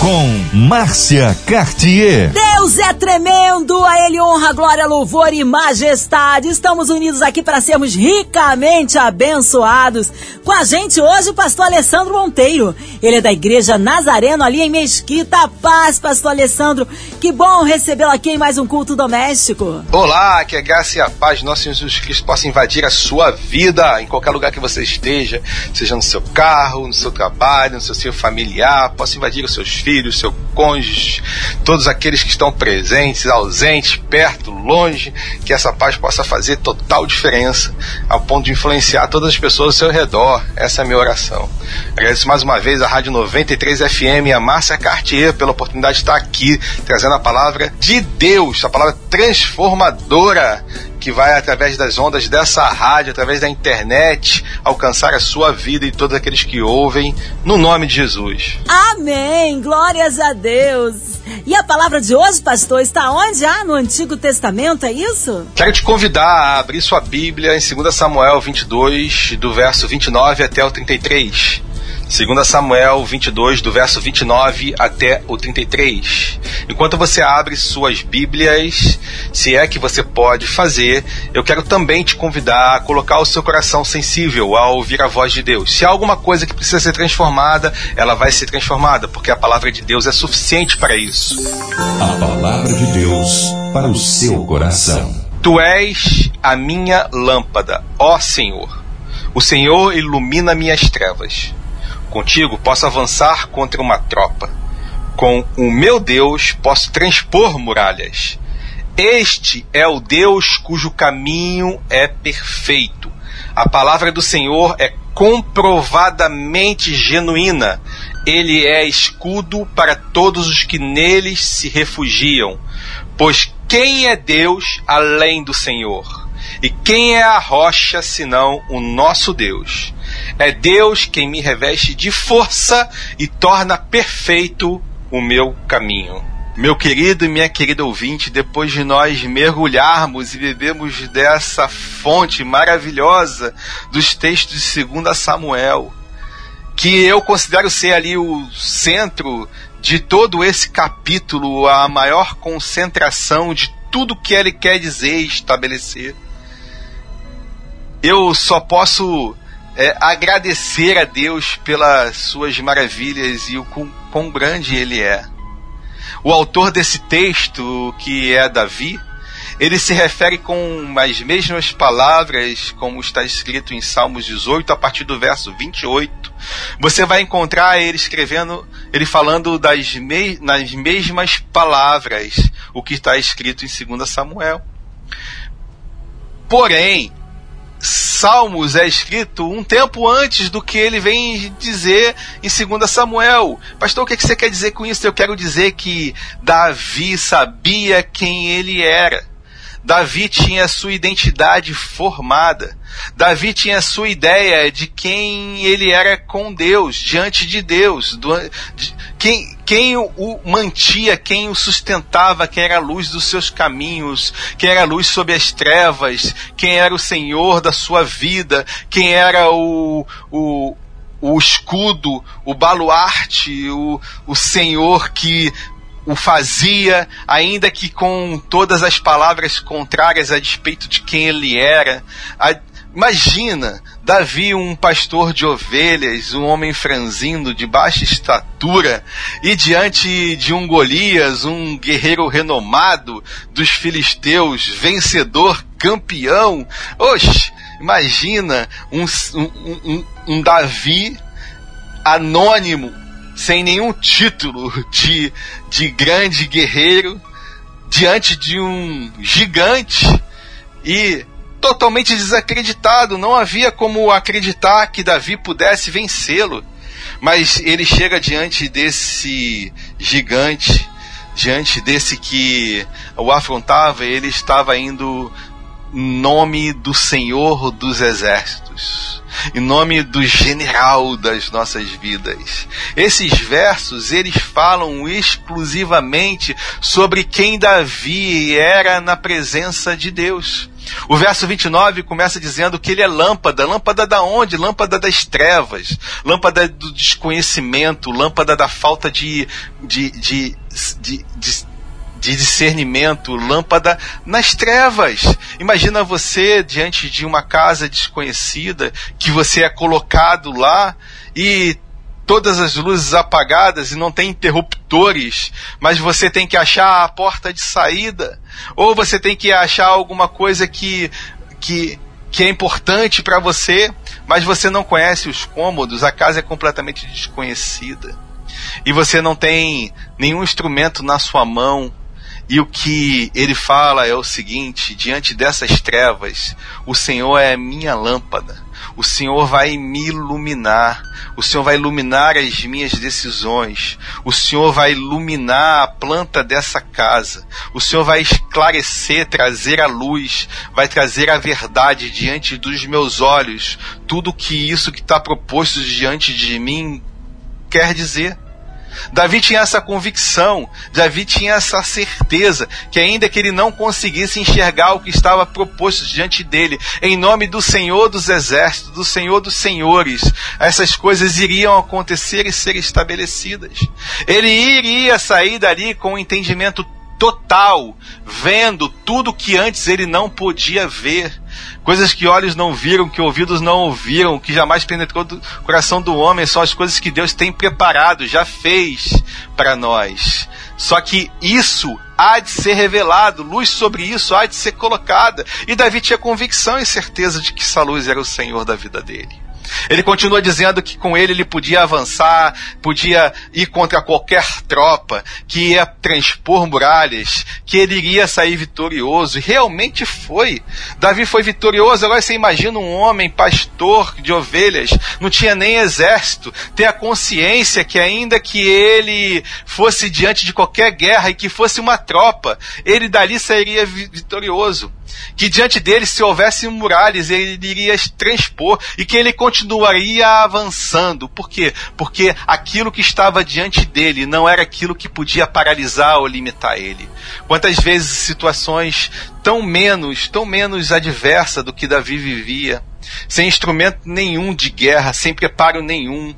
Com Márcia Cartier. Deus é tremendo, a Ele honra, glória, louvor e majestade. Estamos unidos aqui para sermos ricamente abençoados. Com a gente hoje o pastor Alessandro Monteiro. Ele é da Igreja Nazareno ali em Mesquita. Paz, pastor Alessandro. Que bom recebê-lo aqui em mais um culto doméstico. Olá, que a graça e a paz de nosso Senhor Jesus Cristo possa invadir a sua vida em qualquer lugar que você esteja, seja no seu carro, no seu trabalho, no seu familiar, possa invadir os seus filhos, seu cônjuge, todos aqueles que estão presentes, ausentes, perto, longe, que essa paz possa fazer total diferença, ao ponto de influenciar todas as pessoas ao seu redor. Essa é a minha oração. Agradeço mais uma vez a Rádio 93 FM e a Márcia Cartier pela oportunidade de estar aqui trazendo a palavra de Deus, a palavra transformadora que vai através das ondas dessa rádio, através da internet, alcançar a sua vida e todos aqueles que ouvem, no nome de Jesus. Amém! Glórias a Deus! E a palavra de hoje, pastor, está onde? Ah, no Antigo Testamento, é isso? Quero te convidar a abrir sua Bíblia em 2 Samuel 22, do verso 29 até o 33. 2 Samuel 22, do verso 29 até o 33. Enquanto você abre suas Bíblias, se é que você pode fazer, eu quero também te convidar a colocar o seu coração sensível a ouvir a voz de Deus. Se há alguma coisa que precisa ser transformada, ela vai ser transformada, porque a palavra de Deus é suficiente para isso. A palavra de Deus para o seu coração. Tu és a minha lâmpada, ó Senhor. O Senhor ilumina minhas trevas. Contigo posso avançar contra uma tropa. Com o meu Deus posso transpor muralhas. Este é o Deus cujo caminho é perfeito. A palavra do Senhor é comprovadamente genuína. Ele é escudo para todos os que neles se refugiam. Pois quem é Deus além do Senhor? E quem é a rocha senão o nosso Deus? É Deus quem me reveste de força e torna perfeito o meu caminho. Meu querido e minha querida ouvinte, depois de nós mergulharmos e bebermos dessa fonte maravilhosa dos textos de 2 Samuel, que eu considero ser ali o centro de todo esse capítulo, a maior concentração de tudo que ele quer dizer e estabelecer. Eu só posso é, agradecer a Deus pelas suas maravilhas e o quão, quão grande ele é. O autor desse texto, que é Davi, ele se refere com as mesmas palavras, como está escrito em Salmos 18, a partir do verso 28. Você vai encontrar ele escrevendo, ele falando das me, nas mesmas palavras, o que está escrito em 2 Samuel. Porém, Salmos é escrito um tempo antes do que ele vem dizer em 2 Samuel. Pastor, o que você quer dizer com isso? Eu quero dizer que Davi sabia quem ele era. Davi tinha sua identidade formada. Davi tinha sua ideia de quem ele era com Deus, diante de Deus, do, de, quem, quem o mantia, quem o sustentava, quem era a luz dos seus caminhos, quem era a luz sobre as trevas, quem era o Senhor da sua vida, quem era o, o, o escudo, o baluarte, o, o Senhor que o fazia, ainda que com todas as palavras contrárias a despeito de quem ele era. A, imagina, Davi, um pastor de ovelhas, um homem franzindo, de baixa estatura, e diante de um Golias, um guerreiro renomado dos filisteus, vencedor, campeão. Oxe, imagina um, um, um, um Davi anônimo, sem nenhum título de, de grande guerreiro, diante de um gigante e totalmente desacreditado. Não havia como acreditar que Davi pudesse vencê-lo. Mas ele chega diante desse gigante, diante desse que o afrontava, ele estava indo nome do Senhor dos Exércitos, em nome do general das nossas vidas. Esses versos, eles falam exclusivamente sobre quem Davi era na presença de Deus. O verso 29 começa dizendo que ele é lâmpada. Lâmpada da onde? Lâmpada das trevas. Lâmpada do desconhecimento. Lâmpada da falta de, de, de, de, de de discernimento, lâmpada nas trevas. Imagina você diante de uma casa desconhecida que você é colocado lá e todas as luzes apagadas e não tem interruptores, mas você tem que achar a porta de saída, ou você tem que achar alguma coisa que que que é importante para você, mas você não conhece os cômodos, a casa é completamente desconhecida. E você não tem nenhum instrumento na sua mão e o que ele fala é o seguinte: diante dessas trevas, o Senhor é a minha lâmpada. O Senhor vai me iluminar. O Senhor vai iluminar as minhas decisões. O Senhor vai iluminar a planta dessa casa. O Senhor vai esclarecer, trazer a luz, vai trazer a verdade diante dos meus olhos. Tudo que isso que está proposto diante de mim quer dizer. Davi tinha essa convicção, Davi tinha essa certeza que ainda que ele não conseguisse enxergar o que estava proposto diante dele, em nome do Senhor dos exércitos, do Senhor dos senhores, essas coisas iriam acontecer e ser estabelecidas. Ele iria sair dali com o um entendimento total, vendo tudo que antes ele não podia ver. Coisas que olhos não viram, que ouvidos não ouviram, que jamais penetrou do coração do homem, são as coisas que Deus tem preparado, já fez para nós. Só que isso há de ser revelado, luz sobre isso há de ser colocada. E Davi tinha convicção e certeza de que essa luz era o Senhor da vida dele. Ele continua dizendo que com ele ele podia avançar, podia ir contra qualquer tropa, que ia transpor muralhas, que ele iria sair vitorioso. E realmente foi. Davi foi vitorioso. Agora você imagina um homem pastor de ovelhas, não tinha nem exército, ter a consciência que ainda que ele fosse diante de qualquer guerra e que fosse uma tropa, ele dali sairia vitorioso que diante dele, se houvesse muralhas, ele iria transpor e que ele continuaria avançando. Por quê? Porque aquilo que estava diante dele não era aquilo que podia paralisar ou limitar ele. Quantas vezes situações tão menos, tão menos adversa do que Davi vivia, sem instrumento nenhum de guerra, sem preparo nenhum,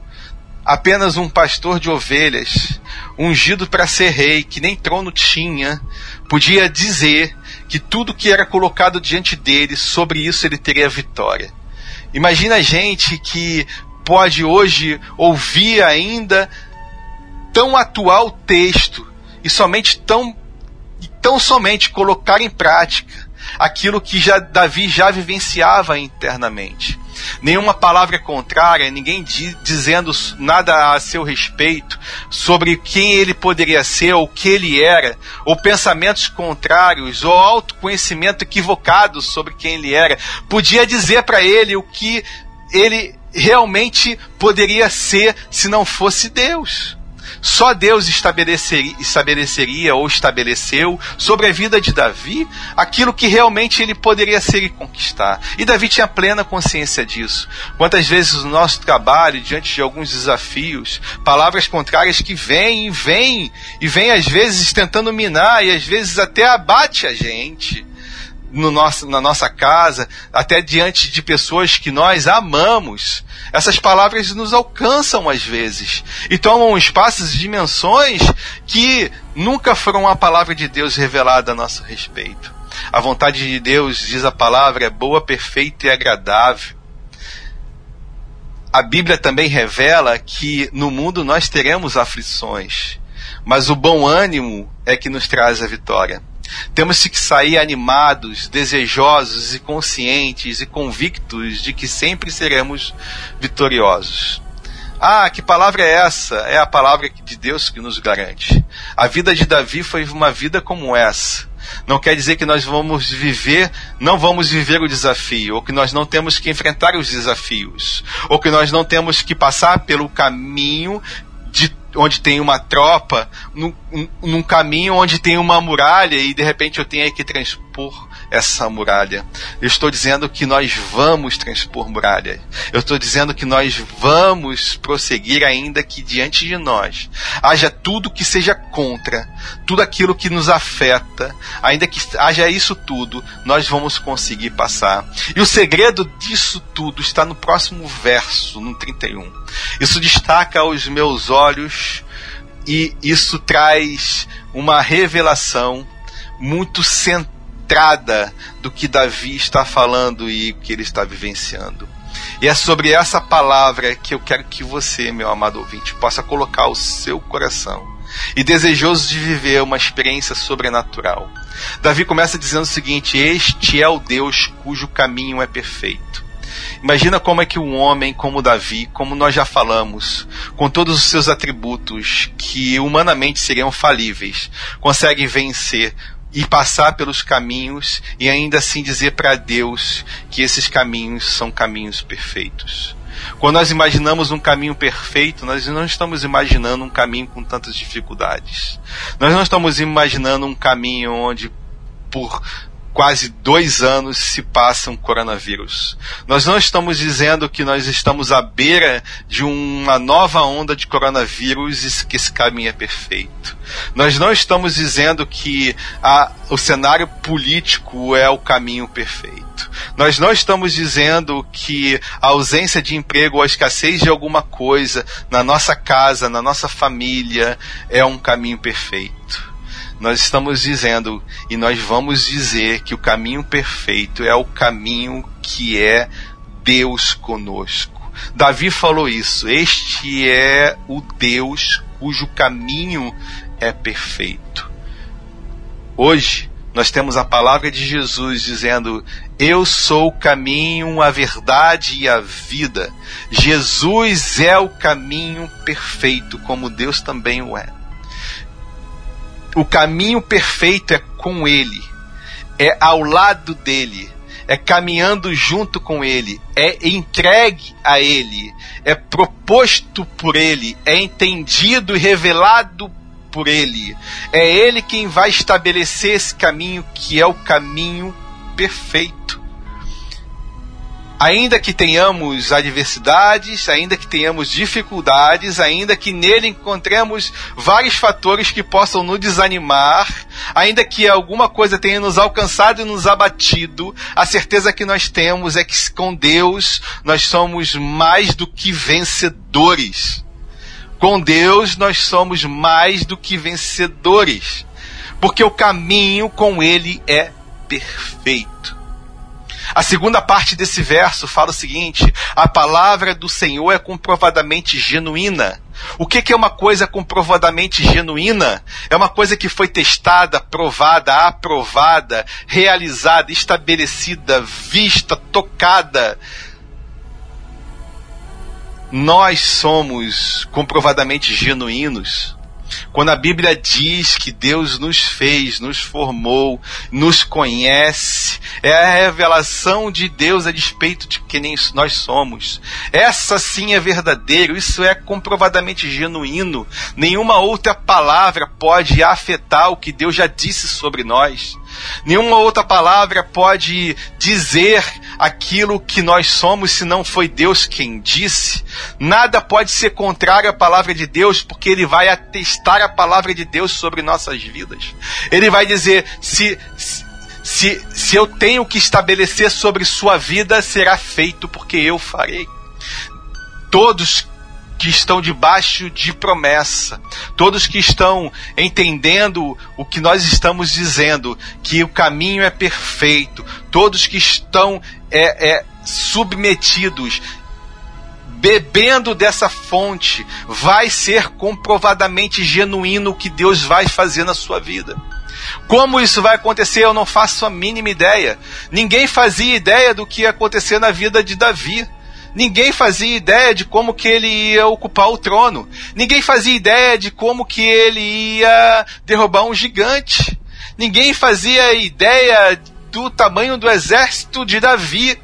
apenas um pastor de ovelhas, ungido para ser rei, que nem trono tinha, podia dizer que tudo que era colocado diante dele, sobre isso ele teria vitória. Imagina gente que pode hoje ouvir ainda tão atual texto e somente tão tão somente colocar em prática aquilo que já Davi já vivenciava internamente nenhuma palavra contrária, ninguém di dizendo nada a seu respeito sobre quem ele poderia ser, ou o que ele era, ou pensamentos contrários, ou autoconhecimento equivocado sobre quem ele era, podia dizer para ele o que ele realmente poderia ser se não fosse Deus. Só Deus estabeleceria, estabeleceria ou estabeleceu sobre a vida de Davi aquilo que realmente ele poderia ser e conquistar. E Davi tinha plena consciência disso. Quantas vezes no nosso trabalho, diante de alguns desafios, palavras contrárias que vêm e vêm, e vêm às vezes tentando minar, e às vezes até abate a gente no nosso, na nossa casa, até diante de pessoas que nós amamos, essas palavras nos alcançam às vezes e tomam espaços e dimensões que nunca foram a palavra de Deus revelada a nosso respeito. A vontade de Deus, diz a palavra, é boa, perfeita e agradável. A Bíblia também revela que no mundo nós teremos aflições, mas o bom ânimo é que nos traz a vitória. Temos que sair animados, desejosos e conscientes e convictos de que sempre seremos vitoriosos. Ah, que palavra é essa? É a palavra de Deus que nos garante. A vida de Davi foi uma vida como essa. Não quer dizer que nós vamos viver, não vamos viver o desafio, ou que nós não temos que enfrentar os desafios, ou que nós não temos que passar pelo caminho onde tem uma tropa, no, num caminho onde tem uma muralha e de repente eu tenho que transpor essa muralha. Eu estou dizendo que nós vamos transpor muralha. Eu estou dizendo que nós vamos prosseguir ainda que diante de nós haja tudo que seja contra, tudo aquilo que nos afeta, ainda que haja isso tudo, nós vamos conseguir passar. E o segredo disso tudo está no próximo verso, no 31. Isso destaca aos meus olhos e isso traz uma revelação muito centrada do que Davi está falando e que ele está vivenciando. E é sobre essa palavra que eu quero que você, meu amado ouvinte, possa colocar o seu coração e desejoso de viver uma experiência sobrenatural. Davi começa dizendo o seguinte: Este é o Deus cujo caminho é perfeito. Imagina como é que um homem como Davi, como nós já falamos, com todos os seus atributos que humanamente seriam falíveis, consegue vencer e passar pelos caminhos e ainda assim dizer para Deus que esses caminhos são caminhos perfeitos. Quando nós imaginamos um caminho perfeito, nós não estamos imaginando um caminho com tantas dificuldades. Nós não estamos imaginando um caminho onde por quase dois anos se passa um coronavírus. Nós não estamos dizendo que nós estamos à beira de uma nova onda de coronavírus e que esse caminho é perfeito. Nós não estamos dizendo que a, o cenário político é o caminho perfeito. Nós não estamos dizendo que a ausência de emprego ou a escassez de alguma coisa na nossa casa, na nossa família, é um caminho perfeito nós estamos dizendo e nós vamos dizer que o caminho perfeito é o caminho que é Deus conosco. Davi falou isso. Este é o Deus cujo caminho é perfeito. Hoje, nós temos a palavra de Jesus dizendo: Eu sou o caminho, a verdade e a vida. Jesus é o caminho perfeito, como Deus também o é o caminho perfeito é com Ele, é ao lado dele, é caminhando junto com Ele, é entregue a Ele, é proposto por Ele, é entendido e revelado por Ele. É Ele quem vai estabelecer esse caminho que é o caminho perfeito ainda que tenhamos adversidades, ainda que tenhamos dificuldades, ainda que nele encontremos vários fatores que possam nos desanimar, ainda que alguma coisa tenha nos alcançado e nos abatido, a certeza que nós temos é que com Deus nós somos mais do que vencedores. Com Deus nós somos mais do que vencedores, porque o caminho com Ele é perfeito. A segunda parte desse verso fala o seguinte: a palavra do Senhor é comprovadamente genuína. O que, que, é uma coisa comprovadamente genuína? É uma coisa que foi testada, provada, aprovada, realizada, estabelecida, vista, tocada. Nós somos comprovadamente genuínos quando a Bíblia diz que Deus nos fez, nos formou, nos conhece, é a revelação de Deus a despeito de quem nós somos. Essa sim é verdadeiro, isso é comprovadamente genuíno. Nenhuma outra palavra pode afetar o que Deus já disse sobre nós. Nenhuma outra palavra pode dizer aquilo que nós somos se não foi Deus quem disse. Nada pode ser contrário à palavra de Deus, porque ele vai atestar a palavra de Deus sobre nossas vidas. Ele vai dizer: se, se, se eu tenho que estabelecer sobre sua vida, será feito, porque eu farei. Todos que estão debaixo de promessa, todos que estão entendendo o que nós estamos dizendo, que o caminho é perfeito, todos que estão é, é, submetidos, bebendo dessa fonte, vai ser comprovadamente genuíno o que Deus vai fazer na sua vida. Como isso vai acontecer, eu não faço a mínima ideia. Ninguém fazia ideia do que ia acontecer na vida de Davi. Ninguém fazia ideia de como que ele ia ocupar o trono. Ninguém fazia ideia de como que ele ia derrubar um gigante. Ninguém fazia ideia do tamanho do exército de Davi.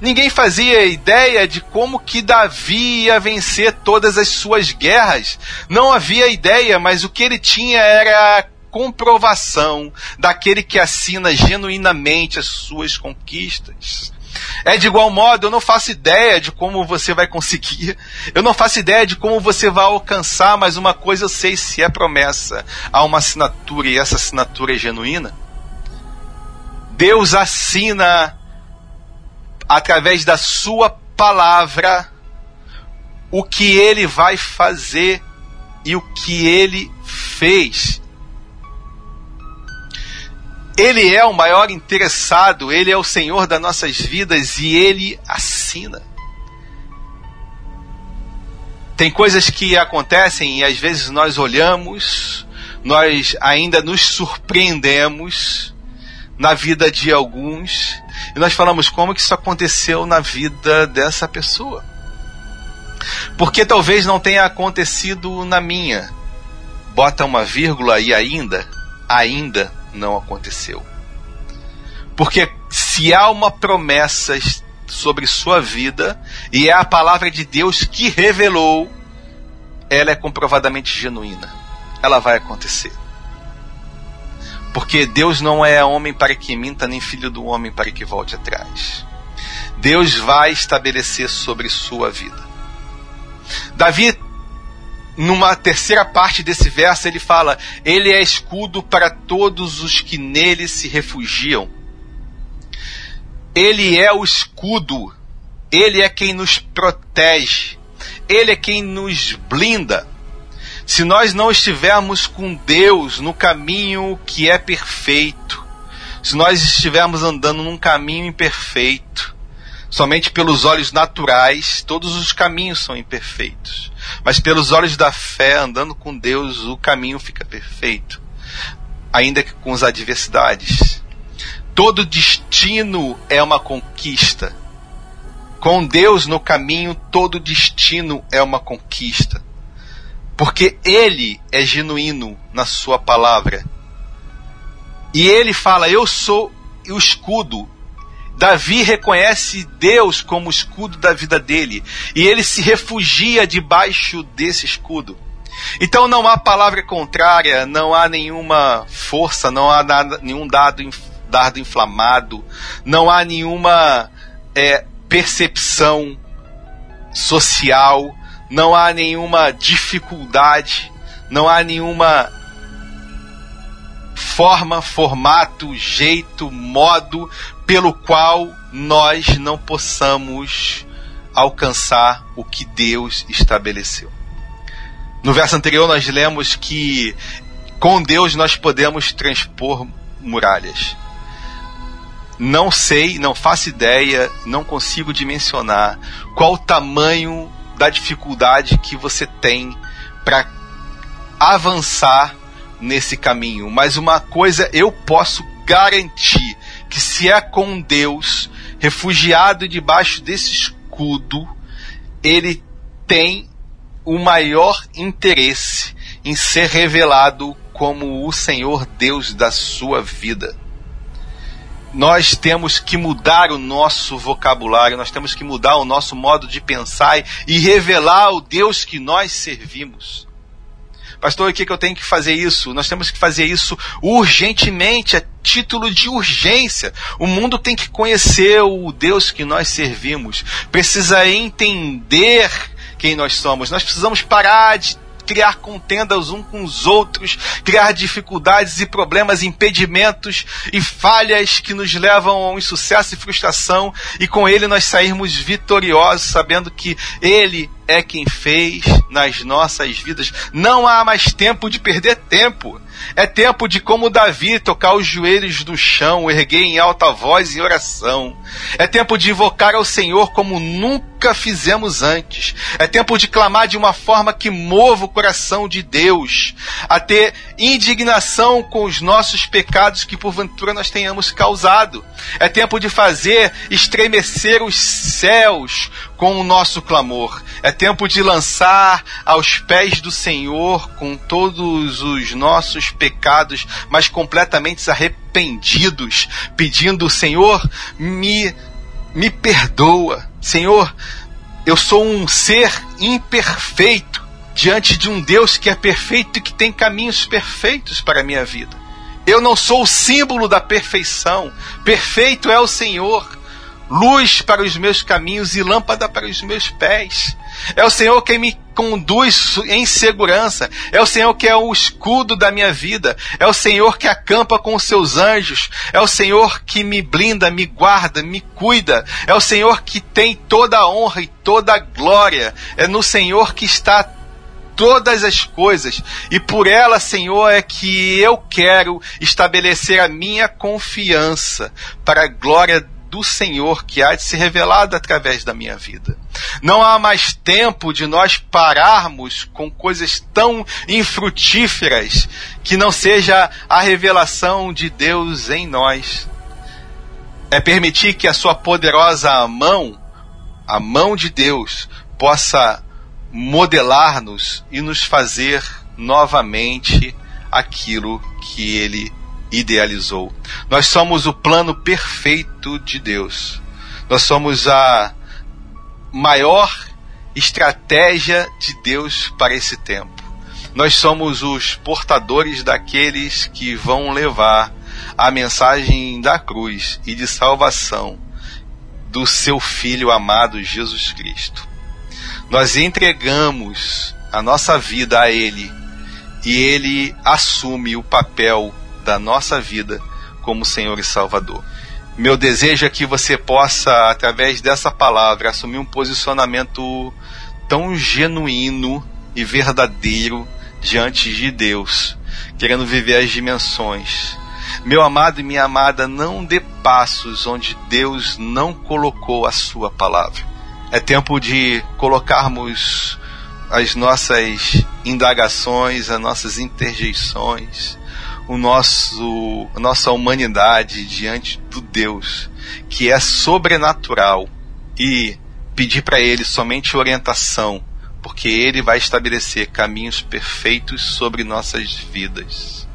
Ninguém fazia ideia de como que Davi ia vencer todas as suas guerras. Não havia ideia, mas o que ele tinha era a comprovação daquele que assina genuinamente as suas conquistas. É de igual modo, eu não faço ideia de como você vai conseguir, eu não faço ideia de como você vai alcançar, mas uma coisa eu sei: se é promessa, há uma assinatura e essa assinatura é genuína. Deus assina através da sua palavra, o que ele vai fazer e o que ele fez. Ele é o maior interessado, ele é o Senhor das nossas vidas e ele assina. Tem coisas que acontecem e às vezes nós olhamos, nós ainda nos surpreendemos na vida de alguns e nós falamos como que isso aconteceu na vida dessa pessoa. Porque talvez não tenha acontecido na minha. Bota uma vírgula e ainda, ainda não aconteceu. Porque se há uma promessa sobre sua vida e é a palavra de Deus que revelou, ela é comprovadamente genuína. Ela vai acontecer. Porque Deus não é homem para que minta, nem filho do homem para que volte atrás. Deus vai estabelecer sobre sua vida. Davi, numa terceira parte desse verso, ele fala: Ele é escudo para todos os que nele se refugiam. Ele é o escudo, ele é quem nos protege, ele é quem nos blinda. Se nós não estivermos com Deus no caminho que é perfeito, se nós estivermos andando num caminho imperfeito, somente pelos olhos naturais, todos os caminhos são imperfeitos. Mas pelos olhos da fé, andando com Deus, o caminho fica perfeito. Ainda que com as adversidades. Todo destino é uma conquista. Com Deus no caminho, todo destino é uma conquista. Porque ele é genuíno na sua palavra. E ele fala: Eu sou o escudo. Davi reconhece Deus como escudo da vida dele. E ele se refugia debaixo desse escudo. Então não há palavra contrária, não há nenhuma força, não há nada, nenhum dado, dardo inflamado, não há nenhuma é, percepção social não há nenhuma dificuldade, não há nenhuma forma, formato, jeito, modo pelo qual nós não possamos alcançar o que Deus estabeleceu. No verso anterior nós lemos que com Deus nós podemos transpor muralhas. Não sei, não faço ideia, não consigo dimensionar qual o tamanho da dificuldade que você tem para avançar nesse caminho. Mas uma coisa eu posso garantir: que se é com Deus, refugiado debaixo desse escudo, ele tem o maior interesse em ser revelado como o Senhor Deus da sua vida nós temos que mudar o nosso vocabulário, nós temos que mudar o nosso modo de pensar e revelar o Deus que nós servimos. Pastor, o que, que eu tenho que fazer isso? Nós temos que fazer isso urgentemente, a título de urgência. O mundo tem que conhecer o Deus que nós servimos. Precisa entender quem nós somos. Nós precisamos parar de criar contendas uns com os outros, criar dificuldades e problemas, impedimentos e falhas que nos levam a um insucesso e frustração, e com ele nós sairmos vitoriosos, sabendo que ele é quem fez nas nossas vidas. Não há mais tempo de perder tempo. É tempo de, como Davi, tocar os joelhos no chão, erguer em alta voz em oração. É tempo de invocar ao Senhor como nunca fizemos antes. É tempo de clamar de uma forma que mova o coração de Deus, a ter indignação com os nossos pecados que porventura nós tenhamos causado. É tempo de fazer estremecer os céus com o nosso clamor. É tempo de lançar aos pés do Senhor com todos os nossos pecados, mas completamente arrependidos, pedindo: Senhor, me me perdoa. Senhor, eu sou um ser imperfeito diante de um Deus que é perfeito e que tem caminhos perfeitos para a minha vida. Eu não sou o símbolo da perfeição. Perfeito é o Senhor. Luz para os meus caminhos e lâmpada para os meus pés. É o Senhor quem me conduz em segurança. É o Senhor que é o escudo da minha vida. É o Senhor que acampa com os seus anjos. É o Senhor que me blinda, me guarda, me cuida. É o Senhor que tem toda a honra e toda a glória. É no Senhor que está todas as coisas, e por ela, Senhor, é que eu quero estabelecer a minha confiança para a glória do Senhor que há de ser revelada através da minha vida. Não há mais tempo de nós pararmos com coisas tão infrutíferas que não seja a revelação de Deus em nós. É permitir que a sua poderosa mão, a mão de Deus, possa modelar-nos e nos fazer novamente aquilo que ele idealizou. Nós somos o plano perfeito de Deus. Nós somos a maior estratégia de Deus para esse tempo. Nós somos os portadores daqueles que vão levar a mensagem da cruz e de salvação do seu Filho amado Jesus Cristo nós entregamos a nossa vida a Ele e Ele assume o papel da nossa vida como Senhor e Salvador. Meu desejo é que você possa, através dessa palavra, assumir um posicionamento tão genuíno e verdadeiro diante de Deus, querendo viver as dimensões. Meu amado e minha amada, não dê passos onde Deus não colocou a sua palavra. É tempo de colocarmos as nossas indagações, as nossas interjeições, o nosso, a nossa humanidade diante do Deus que é sobrenatural e pedir para Ele somente orientação, porque Ele vai estabelecer caminhos perfeitos sobre nossas vidas.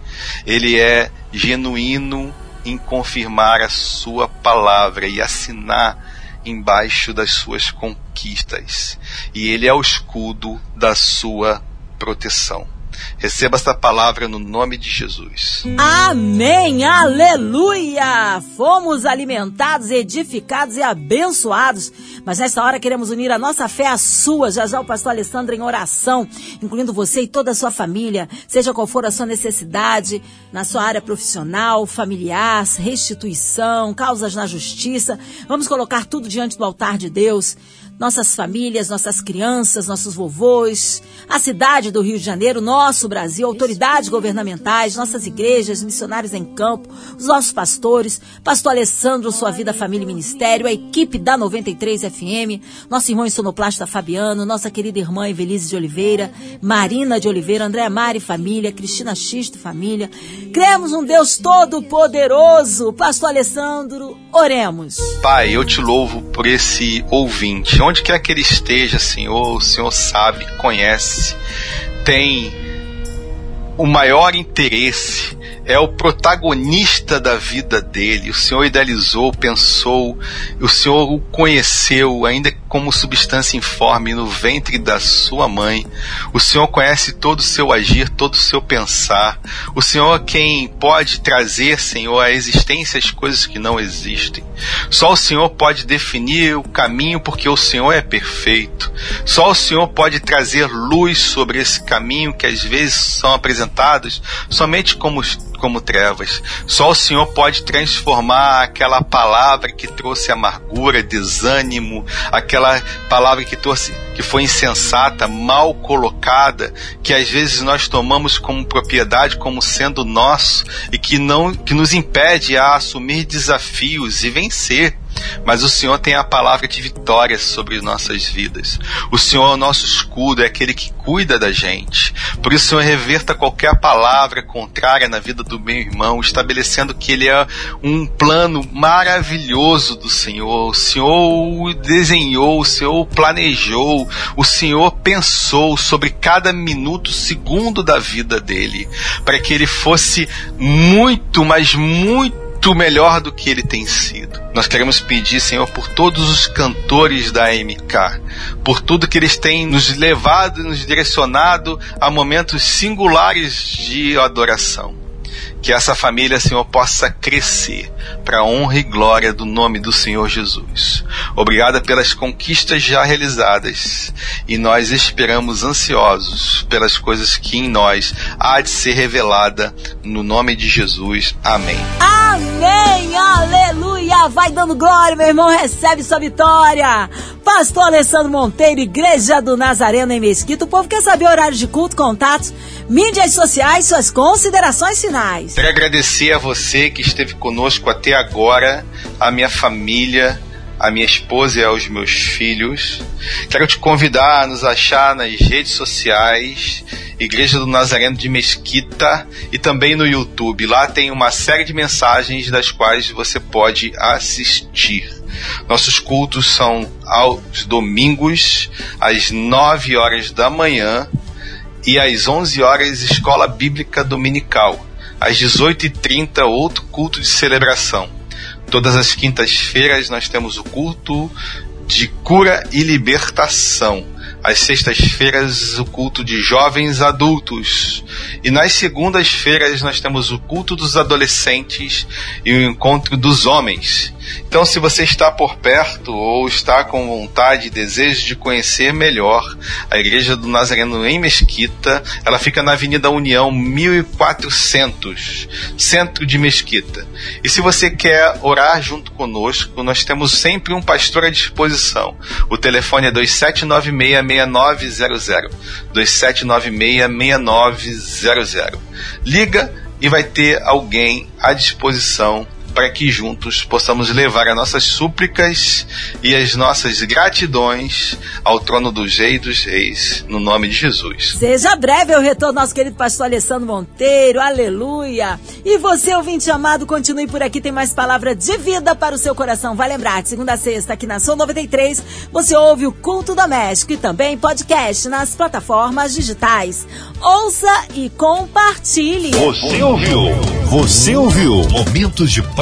Ele é genuíno em confirmar a Sua palavra e assinar embaixo das suas conquistas, e ele é o escudo da sua proteção. Receba esta palavra no nome de Jesus. Amém, aleluia! Fomos alimentados, edificados e abençoados. Mas nessa hora queremos unir a nossa fé à sua. Já já o pastor Alessandro em oração, incluindo você e toda a sua família, seja qual for a sua necessidade, na sua área profissional, familiar, restituição, causas na justiça. Vamos colocar tudo diante do altar de Deus nossas famílias, nossas crianças, nossos vovôs, a cidade do Rio de Janeiro, nosso Brasil, autoridades governamentais, nossas igrejas, missionários em campo, os nossos pastores, pastor Alessandro, sua vida, família e ministério, a equipe da 93 FM, nosso irmão sonoplasta Fabiano, nossa querida irmã Evelise de Oliveira, Marina de Oliveira, Andréa Mari família, Cristina Xisto família. Cremos um Deus todo poderoso. Pastor Alessandro, oremos. Pai, eu te louvo por esse ouvinte onde quer que ele esteja, Senhor, o Senhor sabe, conhece, tem o maior interesse é o protagonista da vida dele. O Senhor idealizou, pensou, o Senhor o conheceu, ainda como substância informe no ventre da sua mãe. O Senhor conhece todo o seu agir, todo o seu pensar. O Senhor é quem pode trazer, Senhor, à existência as coisas que não existem. Só o Senhor pode definir o caminho, porque o Senhor é perfeito. Só o Senhor pode trazer luz sobre esse caminho que às vezes são apresentados somente como como trevas. Só o Senhor pode transformar aquela palavra que trouxe amargura, desânimo, aquela palavra que trouxe que foi insensata, mal colocada, que às vezes nós tomamos como propriedade, como sendo nosso e que não que nos impede a assumir desafios e vencer mas o Senhor tem a palavra de vitória sobre nossas vidas. O Senhor é o nosso escudo, é aquele que cuida da gente. Por isso, Senhor, reverta qualquer palavra contrária na vida do meu irmão, estabelecendo que ele é um plano maravilhoso do Senhor. O Senhor desenhou, o Senhor planejou, o Senhor pensou sobre cada minuto, segundo da vida dele, para que ele fosse muito, mas muito muito melhor do que ele tem sido. Nós queremos pedir, Senhor, por todos os cantores da MK, por tudo que eles têm nos levado, nos direcionado a momentos singulares de adoração. Que essa família, Senhor, possa crescer para a honra e glória do nome do Senhor Jesus. Obrigada pelas conquistas já realizadas e nós esperamos ansiosos pelas coisas que em nós há de ser revelada no nome de Jesus. Amém. Amém! Aleluia! Vai dando glória, meu irmão, recebe sua vitória. Pastor Alessandro Monteiro, Igreja do Nazareno em Mesquita. O povo quer saber horário de culto, contatos, mídias sociais, suas considerações finais. Quero agradecer a você que esteve conosco até agora, a minha família, a minha esposa e aos meus filhos. Quero te convidar a nos achar nas redes sociais, Igreja do Nazareno de Mesquita e também no YouTube. Lá tem uma série de mensagens das quais você pode assistir. Nossos cultos são aos domingos, às 9 horas da manhã e às 11 horas Escola Bíblica Dominical. Às 18h30, outro culto de celebração. Todas as quintas-feiras nós temos o culto de cura e libertação. Às sextas-feiras, o culto de jovens adultos. E nas segundas-feiras, nós temos o culto dos adolescentes e o encontro dos homens. Então, se você está por perto ou está com vontade e desejo de conhecer melhor a Igreja do Nazareno em Mesquita, ela fica na Avenida União 1400, centro de Mesquita. E se você quer orar junto conosco, nós temos sempre um pastor à disposição. O telefone é 27966900. 27966900. Liga e vai ter alguém à disposição para que juntos possamos levar as nossas súplicas e as nossas gratidões ao trono dos reis dos reis, no nome de Jesus. Seja breve o retorno nosso querido pastor Alessandro Monteiro, aleluia! E você, ouvinte amado, continue por aqui, tem mais palavra de vida para o seu coração. Vai lembrar, de segunda a sexta, aqui na São 93, você ouve o Culto Doméstico e também podcast nas plataformas digitais. Ouça e compartilhe. Você ouviu? Você ouviu? Momentos de